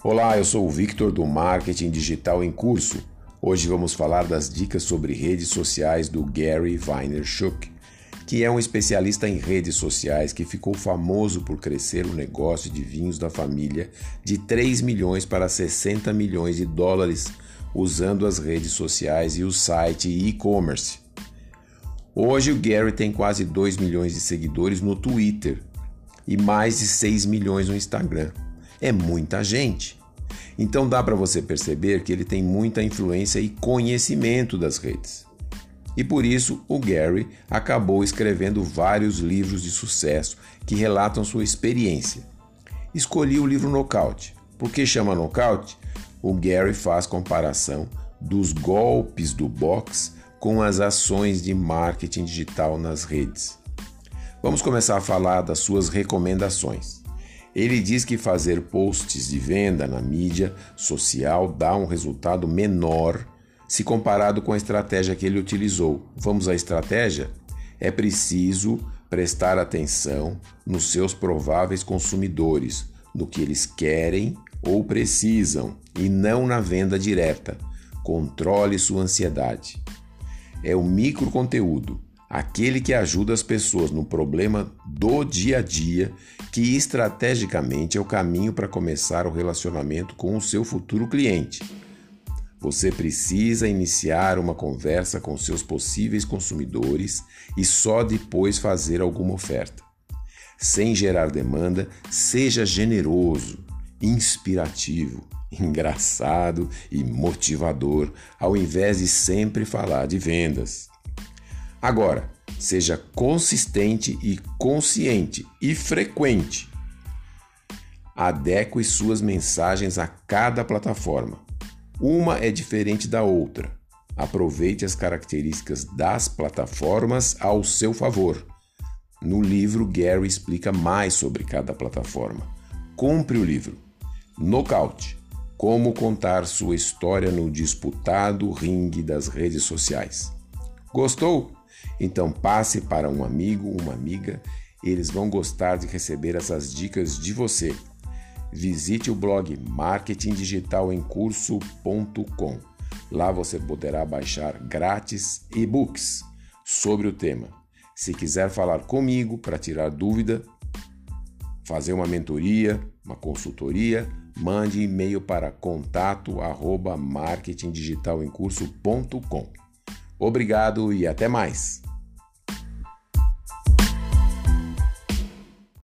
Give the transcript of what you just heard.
Olá, eu sou o Victor do Marketing Digital em Curso. Hoje vamos falar das dicas sobre redes sociais do Gary Vaynerchuk, que é um especialista em redes sociais que ficou famoso por crescer o negócio de vinhos da família de 3 milhões para 60 milhões de dólares usando as redes sociais e o site e-commerce. Hoje o Gary tem quase 2 milhões de seguidores no Twitter e mais de 6 milhões no Instagram. É muita gente. Então dá para você perceber que ele tem muita influência e conhecimento das redes. E por isso o Gary acabou escrevendo vários livros de sucesso que relatam sua experiência. Escolhi o livro Nocaute. Por que chama Nocaute? O Gary faz comparação dos golpes do boxe com as ações de marketing digital nas redes. Vamos começar a falar das suas recomendações. Ele diz que fazer posts de venda na mídia social dá um resultado menor se comparado com a estratégia que ele utilizou. Vamos à estratégia? É preciso prestar atenção nos seus prováveis consumidores, no que eles querem ou precisam e não na venda direta. Controle sua ansiedade. É o micro conteúdo aquele que ajuda as pessoas no problema do dia a dia, que estrategicamente é o caminho para começar o relacionamento com o seu futuro cliente. Você precisa iniciar uma conversa com seus possíveis consumidores e só depois fazer alguma oferta. Sem gerar demanda, seja generoso, inspirativo, engraçado e motivador, ao invés de sempre falar de vendas. Agora, seja consistente e consciente e frequente. Adeque suas mensagens a cada plataforma. Uma é diferente da outra. Aproveite as características das plataformas ao seu favor. No livro, Gary explica mais sobre cada plataforma. Compre o livro. Nocaute: Como contar sua história no disputado ringue das redes sociais. Gostou? Então passe para um amigo, uma amiga, eles vão gostar de receber essas dicas de você. Visite o blog marketingdigitalemcurso.com. Lá você poderá baixar grátis e-books sobre o tema. Se quiser falar comigo para tirar dúvida, fazer uma mentoria, uma consultoria, mande e-mail para contato@marketingdigitalemcurso.com. Obrigado e até mais.